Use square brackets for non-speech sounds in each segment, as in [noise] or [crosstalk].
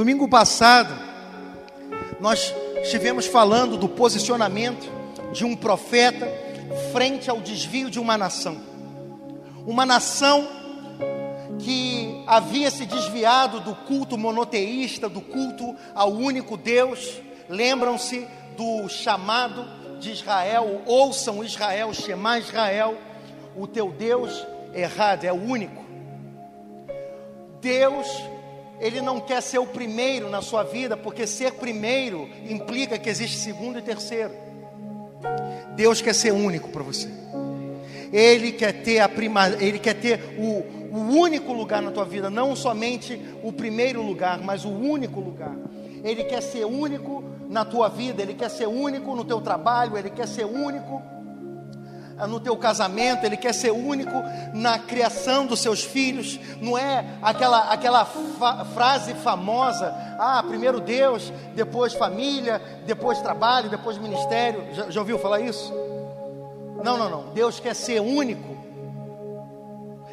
Domingo passado, nós estivemos falando do posicionamento de um profeta frente ao desvio de uma nação. Uma nação que havia se desviado do culto monoteísta, do culto ao único Deus. Lembram-se do chamado de Israel, ouçam Israel, Shema Israel, o teu Deus errado, é o único. Deus, Ele não quer ser o primeiro na sua vida, porque ser primeiro implica que existe segundo e terceiro. Deus quer ser único para você. Ele quer ter a prima, ele quer ter o, o único lugar na tua vida, não somente o primeiro lugar, mas o único lugar. Ele quer ser único na tua vida, ele quer ser único no teu trabalho, ele quer ser único no teu casamento, ele quer ser único na criação dos seus filhos. Não é aquela, aquela fa frase famosa: ah, primeiro Deus, depois família, depois trabalho, depois ministério. Já, já ouviu falar isso? Não, não, não. Deus quer ser único.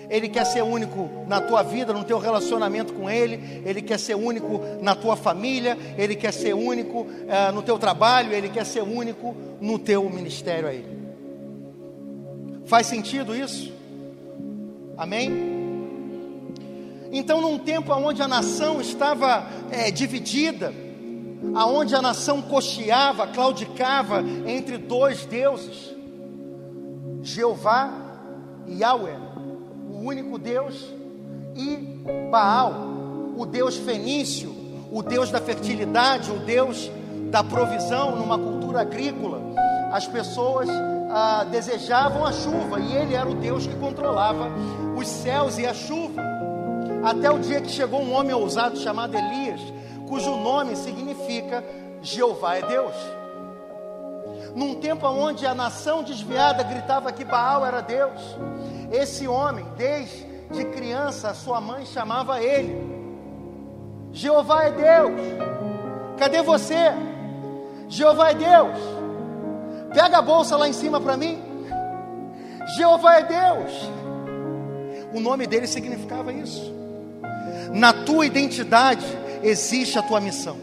Ele quer ser único na tua vida, no teu relacionamento com Ele. Ele quer ser único na tua família. Ele quer ser único uh, no teu trabalho. Ele quer ser único no teu ministério a Ele. Faz sentido isso? Amém? Então, num tempo onde a nação estava é, dividida, aonde a nação cocheava, claudicava entre dois deuses, Jeová e Yahweh, o único Deus, e Baal, o Deus fenício, o Deus da fertilidade, o Deus da provisão numa cultura agrícola. As pessoas ah, desejavam a chuva e ele era o Deus que controlava os céus e a chuva. Até o dia que chegou um homem ousado chamado Elias, cujo nome significa Jeová é Deus. Num tempo onde a nação desviada gritava que Baal era Deus, esse homem, desde criança, sua mãe chamava ele: Jeová é Deus. Cadê você? Jeová é Deus. Pega a bolsa lá em cima para mim. Jeová é Deus. O nome dele significava isso. Na tua identidade existe a tua missão.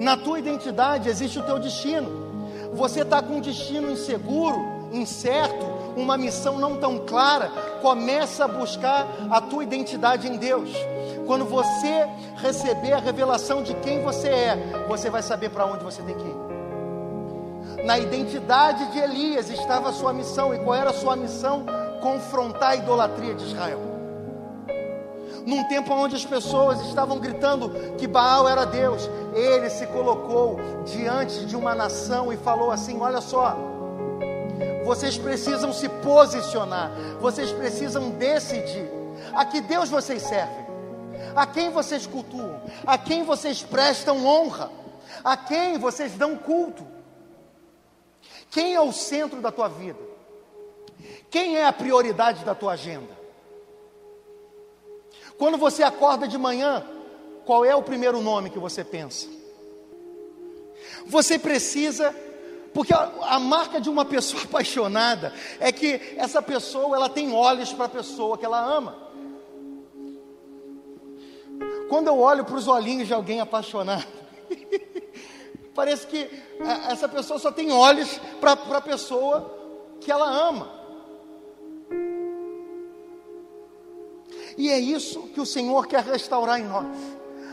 Na tua identidade existe o teu destino. Você está com um destino inseguro, incerto, uma missão não tão clara. Começa a buscar a tua identidade em Deus. Quando você receber a revelação de quem você é, você vai saber para onde você tem que ir. Na identidade de Elias estava a sua missão. E qual era a sua missão? Confrontar a idolatria de Israel. Num tempo onde as pessoas estavam gritando que Baal era Deus, ele se colocou diante de uma nação e falou assim: Olha só, vocês precisam se posicionar, vocês precisam decidir a que Deus vocês servem, a quem vocês cultuam, a quem vocês prestam honra, a quem vocês dão culto. Quem é o centro da tua vida? Quem é a prioridade da tua agenda? Quando você acorda de manhã, qual é o primeiro nome que você pensa? Você precisa, porque a, a marca de uma pessoa [laughs] apaixonada é que essa pessoa ela tem olhos para a pessoa que ela ama. Quando eu olho para os olhinhos de alguém apaixonado, Parece que é, essa pessoa só tem olhos para a pessoa que ela ama. E é isso que o Senhor quer restaurar em nós,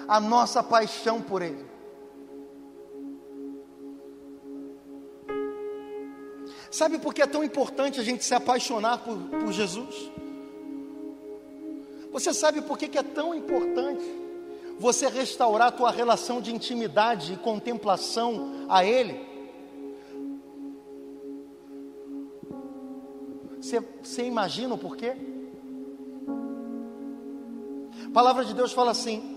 a nossa paixão por Ele. Sabe por que é tão importante a gente se apaixonar por, por Jesus? Você sabe por que, que é tão importante você restaurar a tua relação de intimidade e contemplação a Ele. Você, você imagina o porquê? A palavra de Deus fala assim: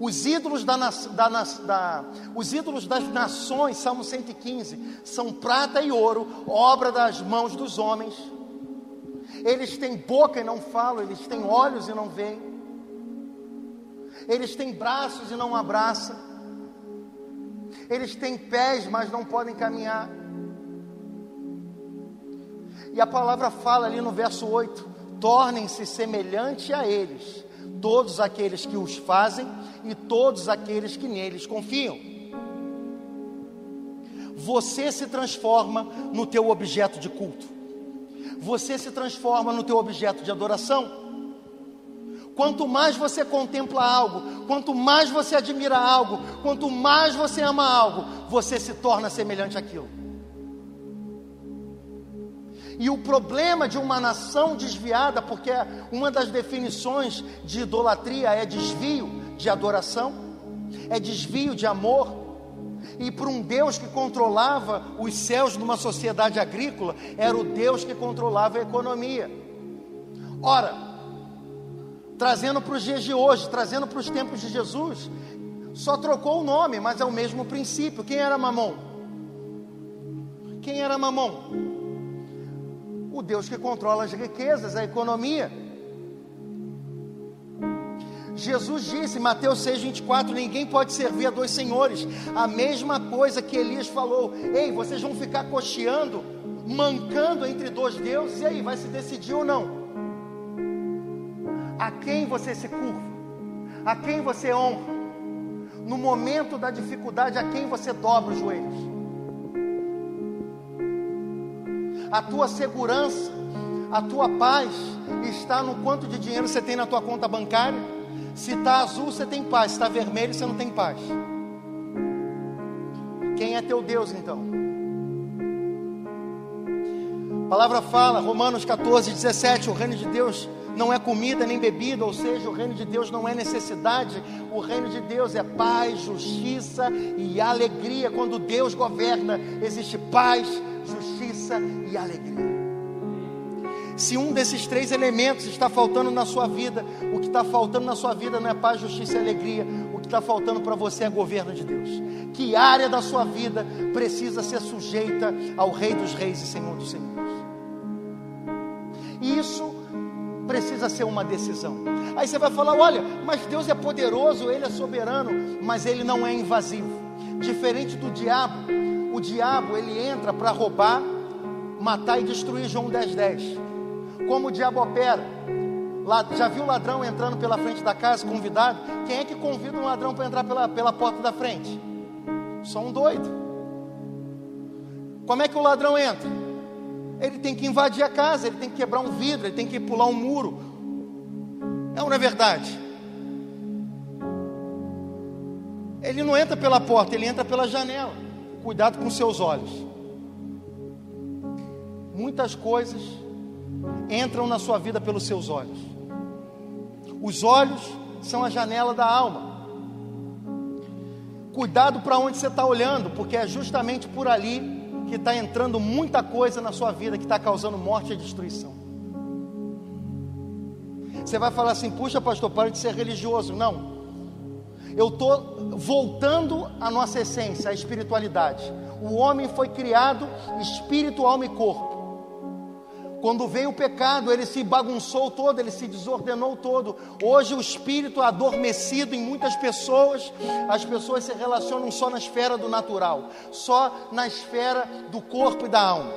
os ídolos, da, da, da, os ídolos das nações, Salmo 115, são prata e ouro, obra das mãos dos homens. Eles têm boca e não falam, eles têm olhos e não veem. Eles têm braços e não abraçam. Eles têm pés, mas não podem caminhar. E a palavra fala ali no verso 8: tornem-se semelhante a eles, todos aqueles que os fazem e todos aqueles que neles confiam. Você se transforma no teu objeto de culto. Você se transforma no teu objeto de adoração. Quanto mais você contempla algo, quanto mais você admira algo, quanto mais você ama algo, você se torna semelhante àquilo. E o problema de uma nação desviada, porque uma das definições de idolatria é desvio de adoração, é desvio de amor. E para um Deus que controlava os céus numa sociedade agrícola, era o Deus que controlava a economia. Ora, trazendo para os dias de hoje, trazendo para os tempos de Jesus, só trocou o nome, mas é o mesmo princípio. Quem era Mamon? Quem era Mamon? o Deus que controla as riquezas, a economia. Jesus disse, Mateus 6, 24: Ninguém pode servir a dois senhores. A mesma coisa que Elias falou: Ei, vocês vão ficar cocheando, mancando entre dois deuses, e aí, vai se decidir ou não? A quem você se curva? A quem você honra? No momento da dificuldade, a quem você dobra os joelhos? a tua segurança, a tua paz está no quanto de dinheiro você tem na tua conta bancária. Se está azul, você tem paz. Se está vermelho, você não tem paz. Quem é teu Deus então? A palavra fala, Romanos 14, 17: o reino de Deus não é comida nem bebida, ou seja, o reino de Deus não é necessidade, o reino de Deus é paz, justiça e alegria. Quando Deus governa, existe paz, justiça e alegria. Se um desses três elementos está faltando na sua vida, o que está faltando na sua vida não é paz, justiça e alegria, o que está faltando para você é governo de Deus. Que área da sua vida precisa ser sujeita ao Rei dos Reis e Senhor dos Senhores? Isso precisa ser uma decisão. Aí você vai falar: olha, mas Deus é poderoso, Ele é soberano, mas Ele não é invasivo. Diferente do diabo, o diabo ele entra para roubar, matar e destruir João 10, 10. Como o diabo opera? Já viu o ladrão entrando pela frente da casa, convidado? Quem é que convida um ladrão para entrar pela, pela porta da frente? Só um doido. Como é que o ladrão entra? Ele tem que invadir a casa, ele tem que quebrar um vidro, ele tem que pular um muro. É ou não é verdade? Ele não entra pela porta, ele entra pela janela. Cuidado com seus olhos. Muitas coisas entram na sua vida pelos seus olhos. Os olhos são a janela da alma. Cuidado para onde você está olhando, porque é justamente por ali que está entrando muita coisa na sua vida que está causando morte e destruição. Você vai falar assim: puxa, pastor, para de ser religioso. Não, eu estou voltando à nossa essência, à espiritualidade. O homem foi criado espírito, alma e corpo. Quando veio o pecado, ele se bagunçou todo, ele se desordenou todo. Hoje o espírito adormecido em muitas pessoas, as pessoas se relacionam só na esfera do natural, só na esfera do corpo e da alma,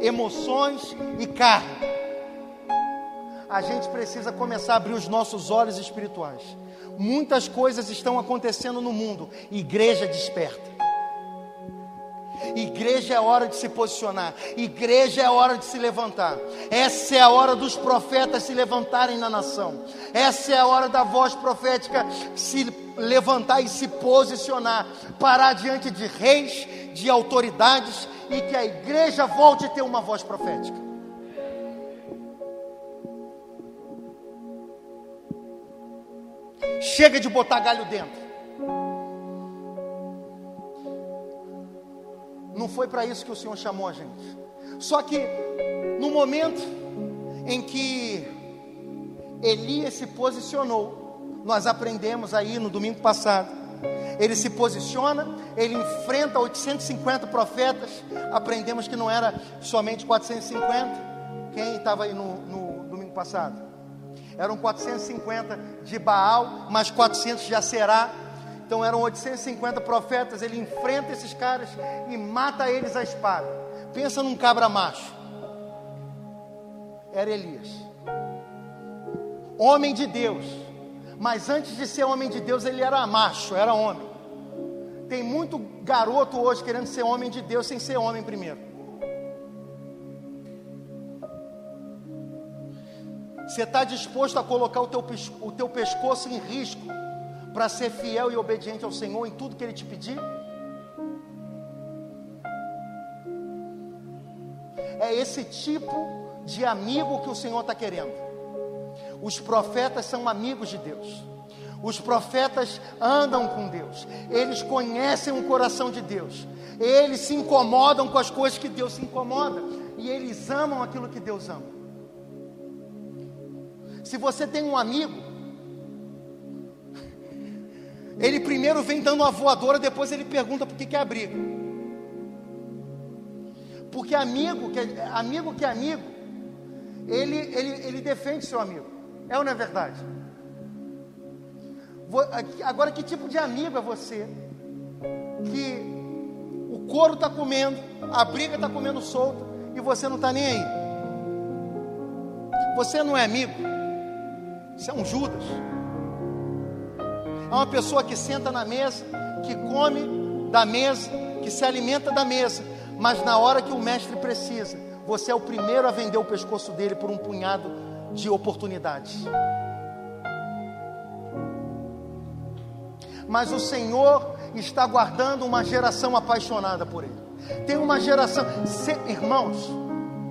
emoções e carne. A gente precisa começar a abrir os nossos olhos espirituais. Muitas coisas estão acontecendo no mundo. Igreja desperta. Igreja é hora de se posicionar. Igreja é hora de se levantar. Essa é a hora dos profetas se levantarem na nação. Essa é a hora da voz profética se levantar e se posicionar. Parar diante de reis, de autoridades e que a igreja volte a ter uma voz profética. Chega de botar galho dentro. Não foi para isso que o Senhor chamou a gente. Só que no momento em que Elias se posicionou, nós aprendemos aí no domingo passado. Ele se posiciona, ele enfrenta 850 profetas. Aprendemos que não era somente 450. Quem estava aí no, no domingo passado? Eram 450 de Baal, mais 400 de Aserá. Então eram 850 profetas. Ele enfrenta esses caras e mata eles à espada. Pensa num cabra macho. Era Elias. Homem de Deus. Mas antes de ser homem de Deus, ele era macho, era homem. Tem muito garoto hoje querendo ser homem de Deus sem ser homem primeiro. Você está disposto a colocar o teu, o teu pescoço em risco para ser fiel e obediente ao Senhor em tudo que Ele te pedir? É esse tipo de amigo que o Senhor está querendo. Os profetas são amigos de Deus. Os profetas andam com Deus. Eles conhecem o coração de Deus. Eles se incomodam com as coisas que Deus se incomoda. E eles amam aquilo que Deus ama. Se você tem um amigo, ele primeiro vem dando uma voadora, depois ele pergunta por que quer briga. Porque amigo que é, amigo que é amigo, ele, ele, ele defende seu amigo. É ou não é verdade? Agora, que tipo de amigo é você? Que o couro está comendo, a briga está comendo solta e você não está nem aí. Você não é amigo. Você é um Judas. É uma pessoa que senta na mesa, que come da mesa, que se alimenta da mesa, mas na hora que o mestre precisa, você é o primeiro a vender o pescoço dele por um punhado de oportunidades. Mas o Senhor está guardando uma geração apaixonada por Ele. Tem uma geração, se, irmãos,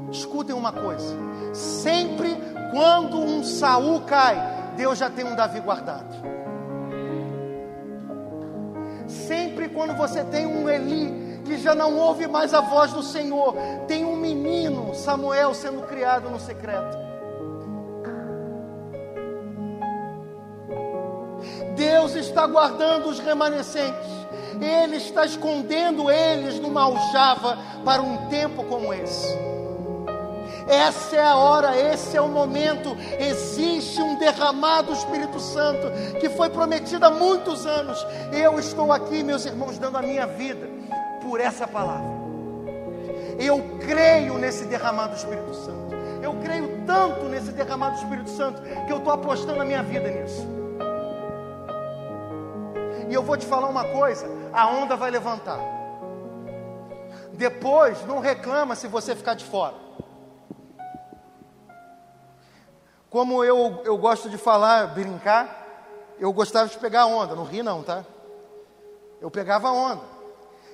escutem uma coisa: sempre quando um Saul cai, Deus já tem um Davi guardado. Sempre quando você tem um Eli que já não ouve mais a voz do Senhor. Tem um menino, Samuel, sendo criado no secreto. Deus está guardando os remanescentes. Ele está escondendo eles numa aljava para um tempo como esse. Essa é a hora, esse é o momento. Existe um derramado Espírito Santo que foi prometido há muitos anos. Eu estou aqui, meus irmãos, dando a minha vida por essa palavra. Eu creio nesse derramado do Espírito Santo. Eu creio tanto nesse derramado do Espírito Santo que eu estou apostando a minha vida nisso. E eu vou te falar uma coisa: a onda vai levantar. Depois, não reclama se você ficar de fora. Como eu, eu gosto de falar, brincar, eu gostava de pegar onda, não ri não, tá? Eu pegava onda.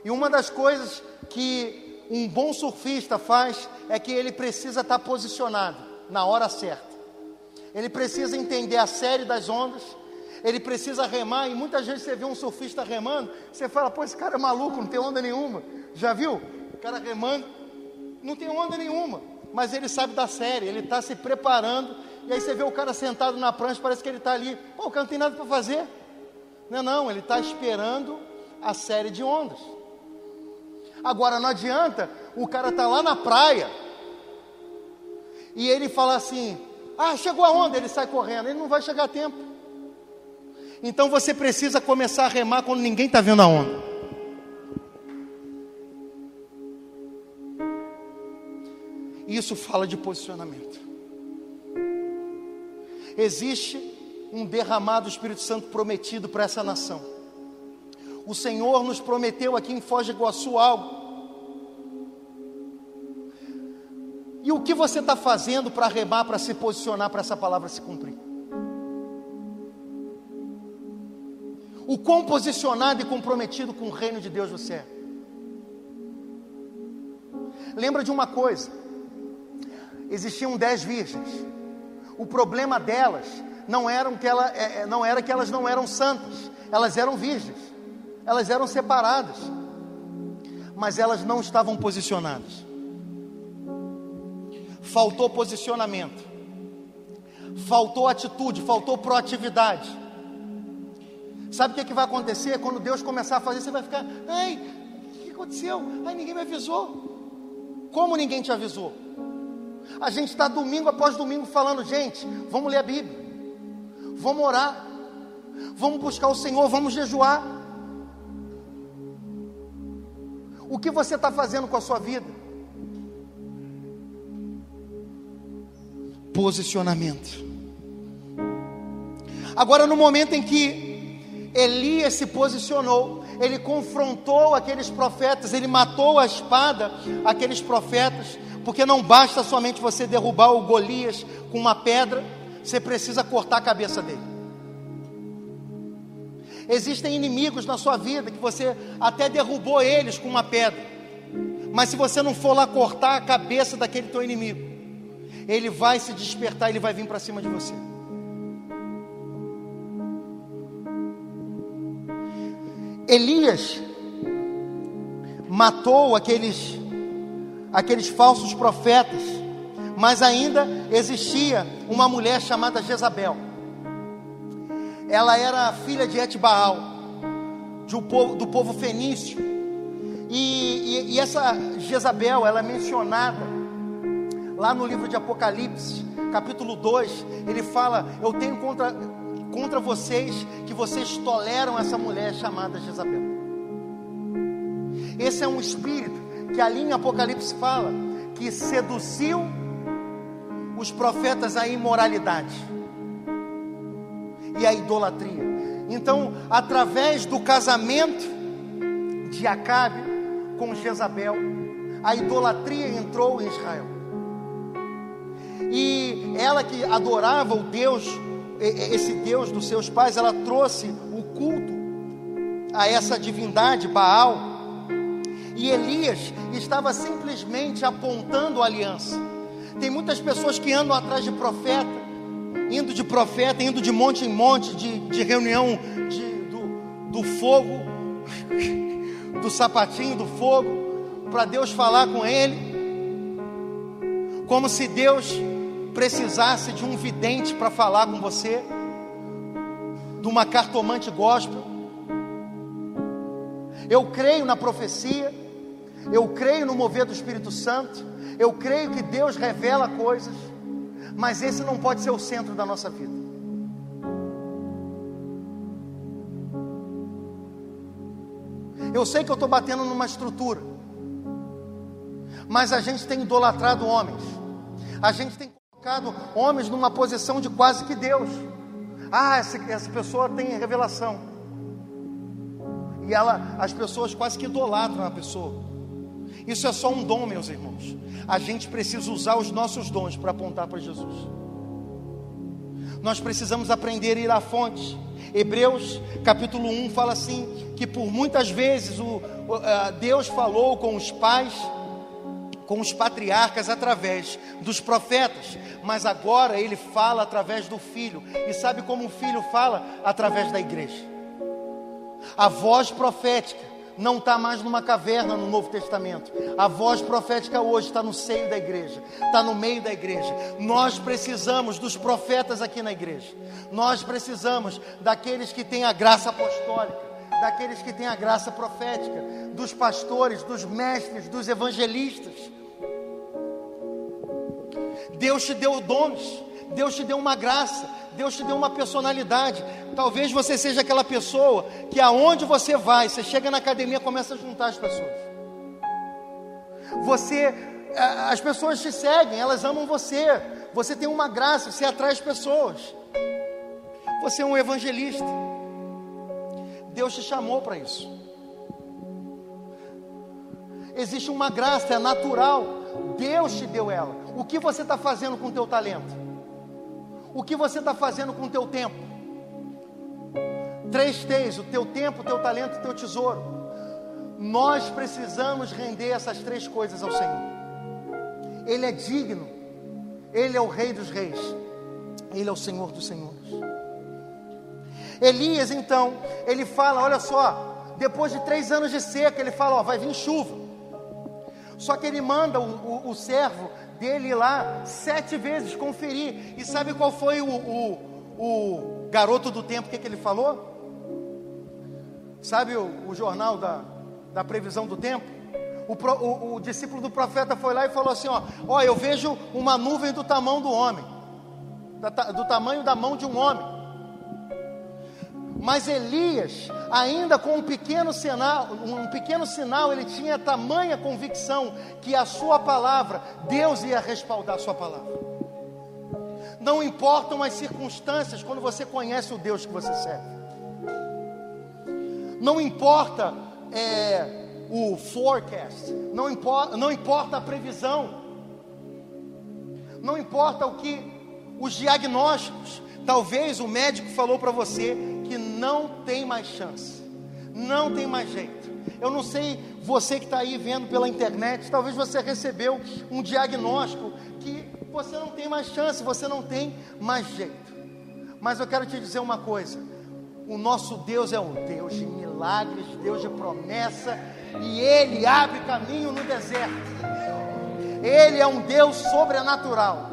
E uma das coisas que um bom surfista faz é que ele precisa estar posicionado na hora certa. Ele precisa entender a série das ondas, ele precisa remar, e muitas vezes você vê um surfista remando, você fala, pô, esse cara é maluco, não tem onda nenhuma. Já viu? O cara remando, não tem onda nenhuma, mas ele sabe da série, ele está se preparando, e aí você vê o cara sentado na prancha, parece que ele está ali, pô, o cara não tem nada para fazer. Não, não, ele está esperando a série de ondas. Agora não adianta o cara tá lá na praia e ele fala assim: "Ah, chegou a onda", ele sai correndo, ele não vai chegar a tempo. Então você precisa começar a remar quando ninguém está vendo a onda. Isso fala de posicionamento. Existe um derramado Espírito Santo prometido para essa nação. O Senhor nos prometeu aqui em Foz do Iguaçu algo. E o que você está fazendo para remar, para se posicionar para essa palavra se cumprir? O quão posicionado e comprometido com o reino de Deus você é? Lembra de uma coisa: existiam dez virgens. O problema delas não, que ela, é, é não era que elas não eram santas, elas eram virgens elas eram separadas, mas elas não estavam posicionadas. Faltou posicionamento, faltou atitude, faltou proatividade. Sabe o que, é que vai acontecer? Quando Deus começar a fazer, você vai ficar, ai, o que aconteceu? Ai, ninguém me avisou. Como ninguém te avisou? A gente está domingo após domingo falando, gente, vamos ler a Bíblia, vamos orar, vamos buscar o Senhor, vamos jejuar. O que você está fazendo com a sua vida? Posicionamento. Agora, no momento em que Elias se posicionou, ele confrontou aqueles profetas, ele matou a espada aqueles profetas, porque não basta somente você derrubar o Golias com uma pedra, você precisa cortar a cabeça dele. Existem inimigos na sua vida que você até derrubou eles com uma pedra, mas se você não for lá cortar a cabeça daquele teu inimigo, ele vai se despertar, ele vai vir para cima de você. Elias matou aqueles aqueles falsos profetas, mas ainda existia uma mulher chamada Jezabel. Ela era filha de Etbaal, um povo, do povo fenício. E, e, e essa Jezabel, ela é mencionada lá no livro de Apocalipse, capítulo 2. Ele fala: Eu tenho contra, contra vocês que vocês toleram essa mulher chamada Jezabel. Esse é um espírito que ali em Apocalipse fala que seduziu os profetas à imoralidade e à idolatria. Então, através do casamento de Acabe com Jezabel, a idolatria entrou em Israel. E ela que adorava o Deus, esse Deus dos seus pais, ela trouxe o culto a essa divindade Baal. E Elias estava simplesmente apontando a aliança. Tem muitas pessoas que andam atrás de profeta, indo de profeta, indo de monte em monte, de, de reunião de, do, do fogo, [laughs] do sapatinho do fogo, para Deus falar com ele, como se Deus precisasse de um vidente para falar com você, de uma cartomante gospel. Eu creio na profecia, eu creio no mover do Espírito Santo, eu creio que Deus revela coisas, mas esse não pode ser o centro da nossa vida. Eu sei que eu estou batendo numa estrutura, mas a gente tem idolatrado homens, a gente tem colocado homens numa posição de quase que Deus. Ah, essa, essa pessoa tem revelação. E ela, as pessoas quase que idolatram a pessoa. Isso é só um dom, meus irmãos. A gente precisa usar os nossos dons para apontar para Jesus. Nós precisamos aprender a ir à fonte. Hebreus capítulo 1 fala assim: que por muitas vezes o, o, Deus falou com os pais com os patriarcas através dos profetas, mas agora ele fala através do filho. E sabe como o filho fala? Através da igreja. A voz profética não está mais numa caverna no Novo Testamento. A voz profética hoje está no seio da igreja, está no meio da igreja. Nós precisamos dos profetas aqui na igreja. Nós precisamos daqueles que têm a graça apostólica daqueles que têm a graça profética, dos pastores, dos mestres, dos evangelistas. Deus te deu dons, Deus te deu uma graça, Deus te deu uma personalidade. Talvez você seja aquela pessoa que aonde você vai, você chega na academia, começa a juntar as pessoas. Você, as pessoas te seguem, elas amam você. Você tem uma graça, você atrai as pessoas. Você é um evangelista. Deus te chamou para isso. Existe uma graça, é natural. Deus te deu ela. O que você está fazendo com o teu talento? O que você está fazendo com o teu tempo? Três T's: o teu tempo, o teu talento, o teu tesouro. Nós precisamos render essas três coisas ao Senhor. Ele é digno, Ele é o Rei dos Reis, Ele é o Senhor dos Senhores. Elias, então, ele fala: olha só, depois de três anos de seca, ele fala: ó, vai vir chuva. Só que ele manda o, o, o servo dele lá sete vezes conferir. E sabe qual foi o, o, o garoto do tempo que, que ele falou? Sabe o, o jornal da, da previsão do tempo? O, o, o, discípulo do profeta foi lá e falou assim: ó, ó, eu vejo uma nuvem do tamanho do homem, da, do tamanho da mão de um homem. Mas Elias, ainda com um pequeno sinal, um pequeno sinal, ele tinha tamanha convicção que a sua palavra, Deus ia respaldar a sua palavra. Não importam as circunstâncias quando você conhece o Deus que você serve. Não importa é, o forecast, não importa, não importa a previsão, não importa o que os diagnósticos. Talvez o médico falou para você que não tem mais chance, não tem mais jeito. Eu não sei, você que está aí vendo pela internet, talvez você recebeu um diagnóstico que você não tem mais chance, você não tem mais jeito. Mas eu quero te dizer uma coisa: o nosso Deus é um Deus de milagres, Deus de promessa, e Ele abre caminho no deserto. Ele é um Deus sobrenatural.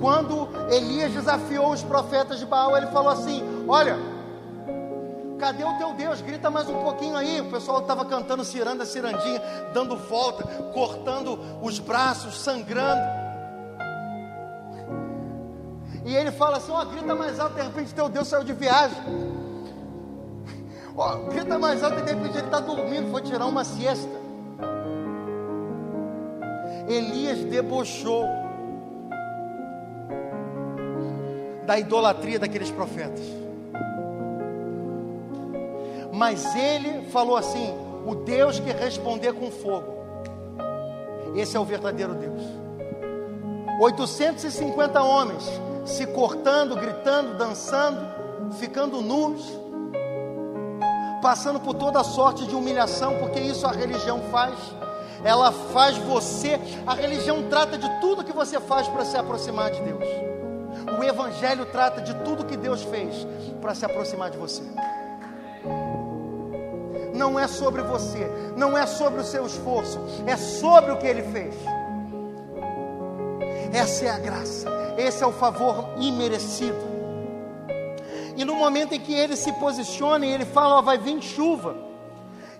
Quando Elias desafiou os profetas de Baal, ele falou assim: Olha, cadê o teu Deus? Grita mais um pouquinho aí. O pessoal estava cantando ciranda, cirandinha, dando volta, cortando os braços, sangrando. E ele fala assim: Ó, oh, grita mais alto. De repente, teu Deus saiu de viagem. Ó, oh, grita mais alto. De repente, ele está dormindo, foi tirar uma siesta. Elias debochou da idolatria daqueles profetas. Mas ele falou assim: o Deus que responder com fogo, esse é o verdadeiro Deus. 850 homens se cortando, gritando, dançando, ficando nus, passando por toda sorte de humilhação, porque isso a religião faz. Ela faz você, a religião trata de tudo que você faz para se aproximar de Deus. O Evangelho trata de tudo que Deus fez para se aproximar de você. Não é sobre você, não é sobre o seu esforço, é sobre o que Ele fez. Essa é a graça, esse é o favor imerecido. E no momento em que ele se posiciona e ele fala, ó, vai vir chuva.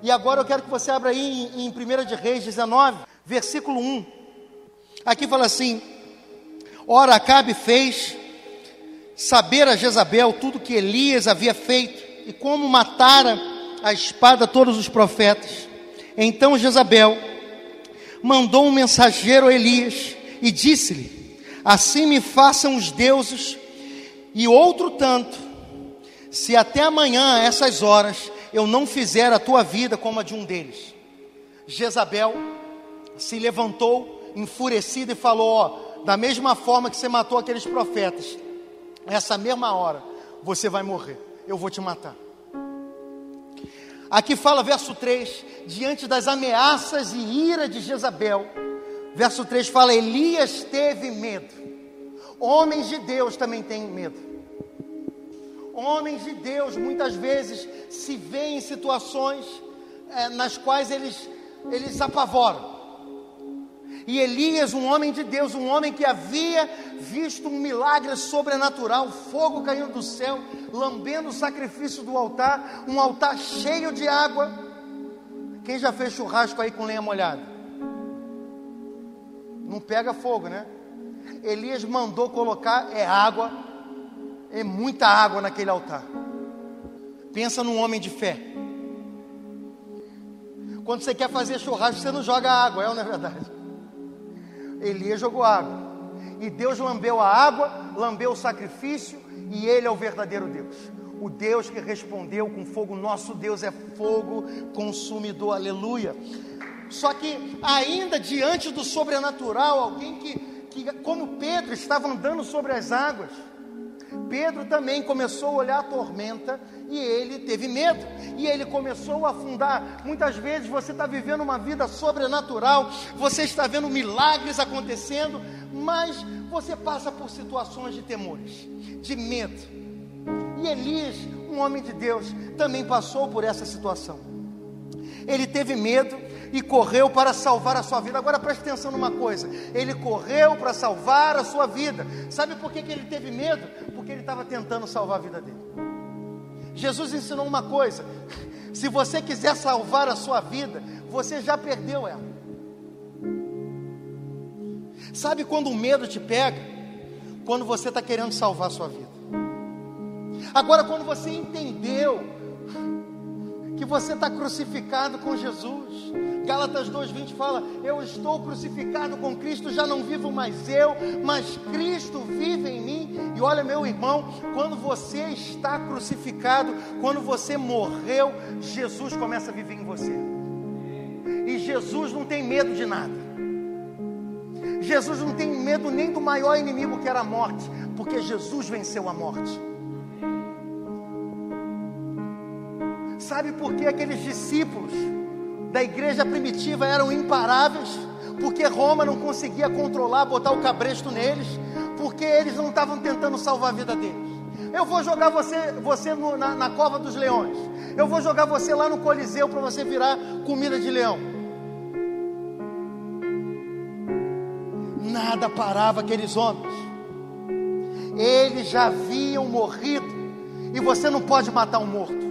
E agora eu quero que você abra aí em, em 1 de Reis 19, versículo 1. Aqui fala assim: Ora, Acabe fez saber a Jezabel tudo que Elias havia feito e como matara a espada todos os profetas. Então Jezabel mandou um mensageiro a Elias e disse-lhe: Assim me façam os deuses e outro tanto, se até amanhã a essas horas eu não fizer a tua vida como a de um deles. Jezabel se levantou enfurecida e falou: Ó, da mesma forma que você matou aqueles profetas, essa mesma hora você vai morrer, eu vou te matar. Aqui fala, verso 3: diante das ameaças e ira de Jezabel, verso 3 fala: Elias teve medo. Homens de Deus também têm medo. Homens de Deus muitas vezes se veem em situações é, nas quais eles, eles apavoram. E Elias, um homem de Deus, um homem que havia visto um milagre sobrenatural, fogo caindo do céu, lambendo o sacrifício do altar, um altar cheio de água. Quem já fez churrasco aí com lenha molhada? Não pega fogo, né? Elias mandou colocar é água, é muita água naquele altar. Pensa num homem de fé. Quando você quer fazer churrasco, você não joga água, é ou não é verdade? Elias jogou água. E Deus lambeu a água, lambeu o sacrifício, e Ele é o verdadeiro Deus. O Deus que respondeu com fogo, nosso Deus é fogo consumidor, aleluia. Só que, ainda diante do sobrenatural, alguém que, que como Pedro, estava andando sobre as águas, Pedro também começou a olhar a tormenta e ele teve medo e ele começou a afundar. Muitas vezes você está vivendo uma vida sobrenatural, você está vendo milagres acontecendo, mas você passa por situações de temores, de medo. E Elias, um homem de Deus, também passou por essa situação. Ele teve medo e correu para salvar a sua vida. Agora preste atenção numa coisa: ele correu para salvar a sua vida. Sabe por que, que ele teve medo? Porque ele estava tentando salvar a vida dele. Jesus ensinou uma coisa: se você quiser salvar a sua vida, você já perdeu ela. Sabe quando o medo te pega? Quando você está querendo salvar a sua vida. Agora, quando você entendeu que você está crucificado com Jesus, Gálatas 2:20 fala: "Eu estou crucificado com Cristo, já não vivo mais eu, mas Cristo vive em mim". E olha, meu irmão, quando você está crucificado, quando você morreu, Jesus começa a viver em você. E Jesus não tem medo de nada. Jesus não tem medo nem do maior inimigo que era a morte, porque Jesus venceu a morte. Sabe por que aqueles discípulos da igreja primitiva eram imparáveis? Porque Roma não conseguia controlar, botar o cabresto neles, porque eles não estavam tentando salvar a vida deles. Eu vou jogar você, você no, na, na cova dos leões. Eu vou jogar você lá no Coliseu para você virar comida de leão. Nada parava aqueles homens. Eles já haviam morrido. E você não pode matar um morto.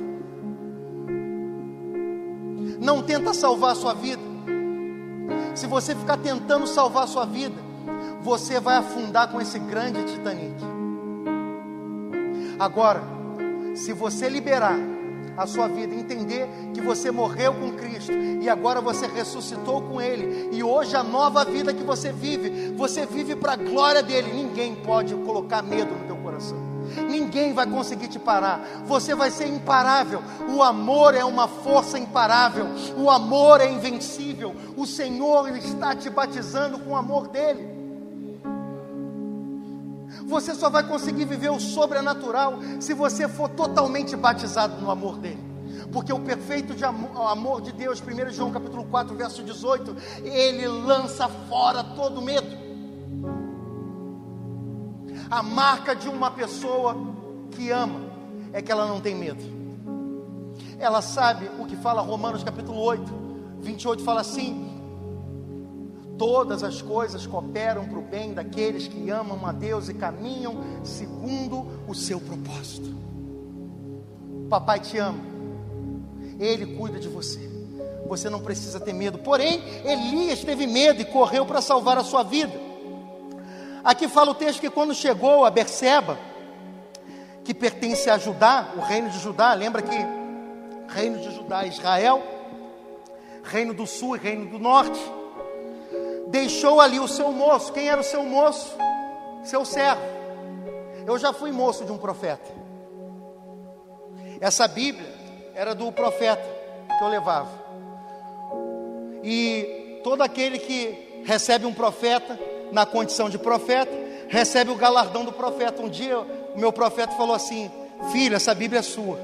Não tenta salvar a sua vida. Se você ficar tentando salvar a sua vida, você vai afundar com esse grande Titanic. Agora, se você liberar a sua vida, entender que você morreu com Cristo e agora você ressuscitou com Ele, e hoje a nova vida que você vive, você vive para a glória dele. Ninguém pode colocar medo no teu. Ninguém vai conseguir te parar. Você vai ser imparável. O amor é uma força imparável. O amor é invencível. O Senhor está te batizando com o amor dele. Você só vai conseguir viver o sobrenatural se você for totalmente batizado no amor dele. Porque o perfeito de amor, amor de Deus, 1 João capítulo 4, verso 18, ele lança fora todo medo. A marca de uma pessoa que ama é que ela não tem medo. Ela sabe o que fala Romanos capítulo 8, 28 fala assim: Todas as coisas cooperam para o bem daqueles que amam a Deus e caminham segundo o seu propósito. Papai te ama, Ele cuida de você. Você não precisa ter medo. Porém, Elias teve medo e correu para salvar a sua vida. Aqui fala o texto que quando chegou a Berseba, que pertence a Judá, o reino de Judá, lembra que reino de Judá é Israel, reino do sul e reino do norte, deixou ali o seu moço. Quem era o seu moço? Seu servo. Eu já fui moço de um profeta. Essa Bíblia era do profeta que eu levava. E todo aquele que recebe um profeta, na condição de profeta, recebe o galardão do profeta. Um dia o meu profeta falou assim: Filho, essa Bíblia é sua.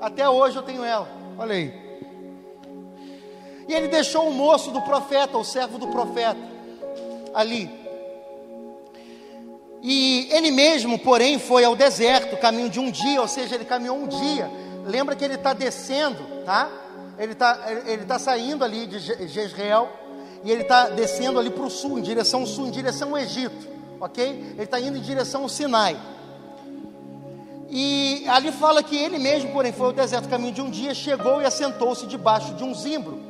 Até hoje eu tenho ela. Olha aí. E ele deixou o moço do profeta, o servo do profeta, ali. E ele mesmo, porém, foi ao deserto, caminho de um dia, ou seja, ele caminhou um dia. Lembra que ele está descendo, tá? Ele está ele tá saindo ali de Jezreel e ele está descendo ali para o sul, em direção ao sul, em direção ao Egito, ok? Ele está indo em direção ao Sinai. E ali fala que ele mesmo, porém, foi ao deserto, caminho de um dia, chegou e assentou-se debaixo de um zimbro.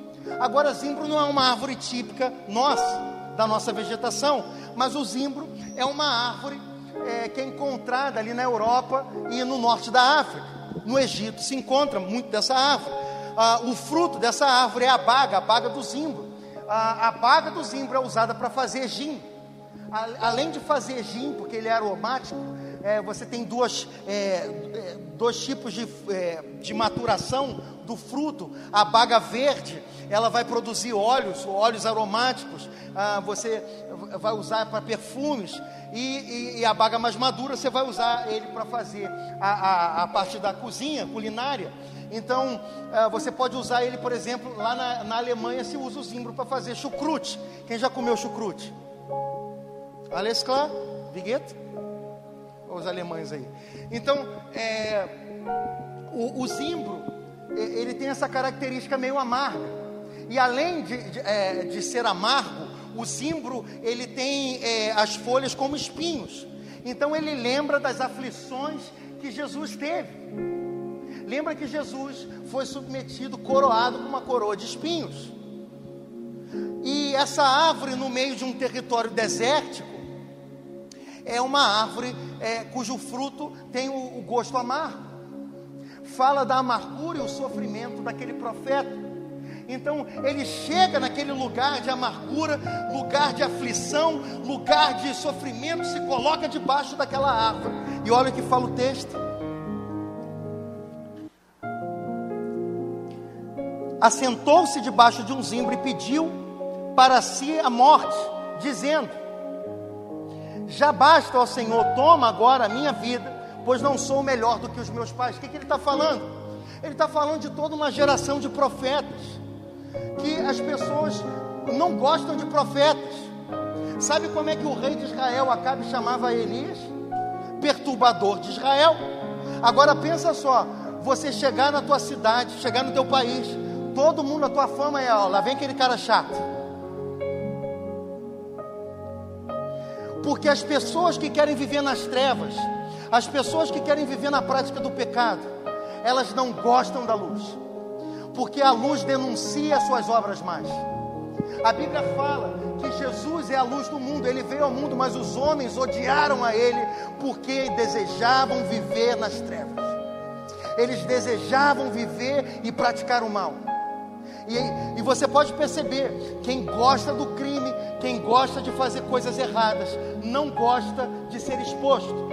Agora, zimbro não é uma árvore típica nossa, da nossa vegetação, mas o zimbro é uma árvore é, que é encontrada ali na Europa e no norte da África. No Egito se encontra muito dessa árvore. Ah, o fruto dessa árvore é a baga, a baga do zimbro a, a baga do zimbro é usada para fazer gin. A, além de fazer gin, porque ele é aromático, é, você tem duas, é, é, dois tipos de, é, de maturação do fruto. A baga verde, ela vai produzir óleos, óleos aromáticos. Ah, você vai usar para perfumes. E, e, e, a baga mais madura, você vai usar ele para fazer a, a, a parte da cozinha, culinária. Então, uh, você pode usar ele, por exemplo, lá na, na Alemanha se usa o zimbro para fazer chucrute. Quem já comeu chucrute? Alles klar? Wie Os alemães aí. Então, é, o, o zimbro, ele tem essa característica meio amarga. E além de, de, é, de ser amargo, o zimbro, ele tem é, as folhas como espinhos. Então, ele lembra das aflições que Jesus teve. Lembra que Jesus foi submetido, coroado com uma coroa de espinhos. E essa árvore, no meio de um território desértico, é uma árvore é, cujo fruto tem o, o gosto amargo. Fala da amargura e o sofrimento daquele profeta. Então ele chega naquele lugar de amargura, lugar de aflição, lugar de sofrimento, se coloca debaixo daquela árvore. E olha o que fala o texto. Assentou-se debaixo de um zimbro e pediu para si a morte, dizendo: Já basta, ó Senhor, toma agora a minha vida, pois não sou melhor do que os meus pais. O que, que ele está falando? Ele está falando de toda uma geração de profetas que as pessoas não gostam de profetas. Sabe como é que o rei de Israel, Acabe, chamava Elias? Perturbador de Israel. Agora pensa só, você chegar na tua cidade, chegar no teu país, todo mundo, a tua fama é, ó, lá vem aquele cara chato. Porque as pessoas que querem viver nas trevas, as pessoas que querem viver na prática do pecado, elas não gostam da luz porque a luz denuncia suas obras mais. A Bíblia fala que Jesus é a luz do mundo, ele veio ao mundo, mas os homens odiaram a ele porque desejavam viver nas trevas. Eles desejavam viver e praticar o mal. E, e, você pode perceber: quem gosta do crime, quem gosta de fazer coisas erradas, não gosta de ser exposto,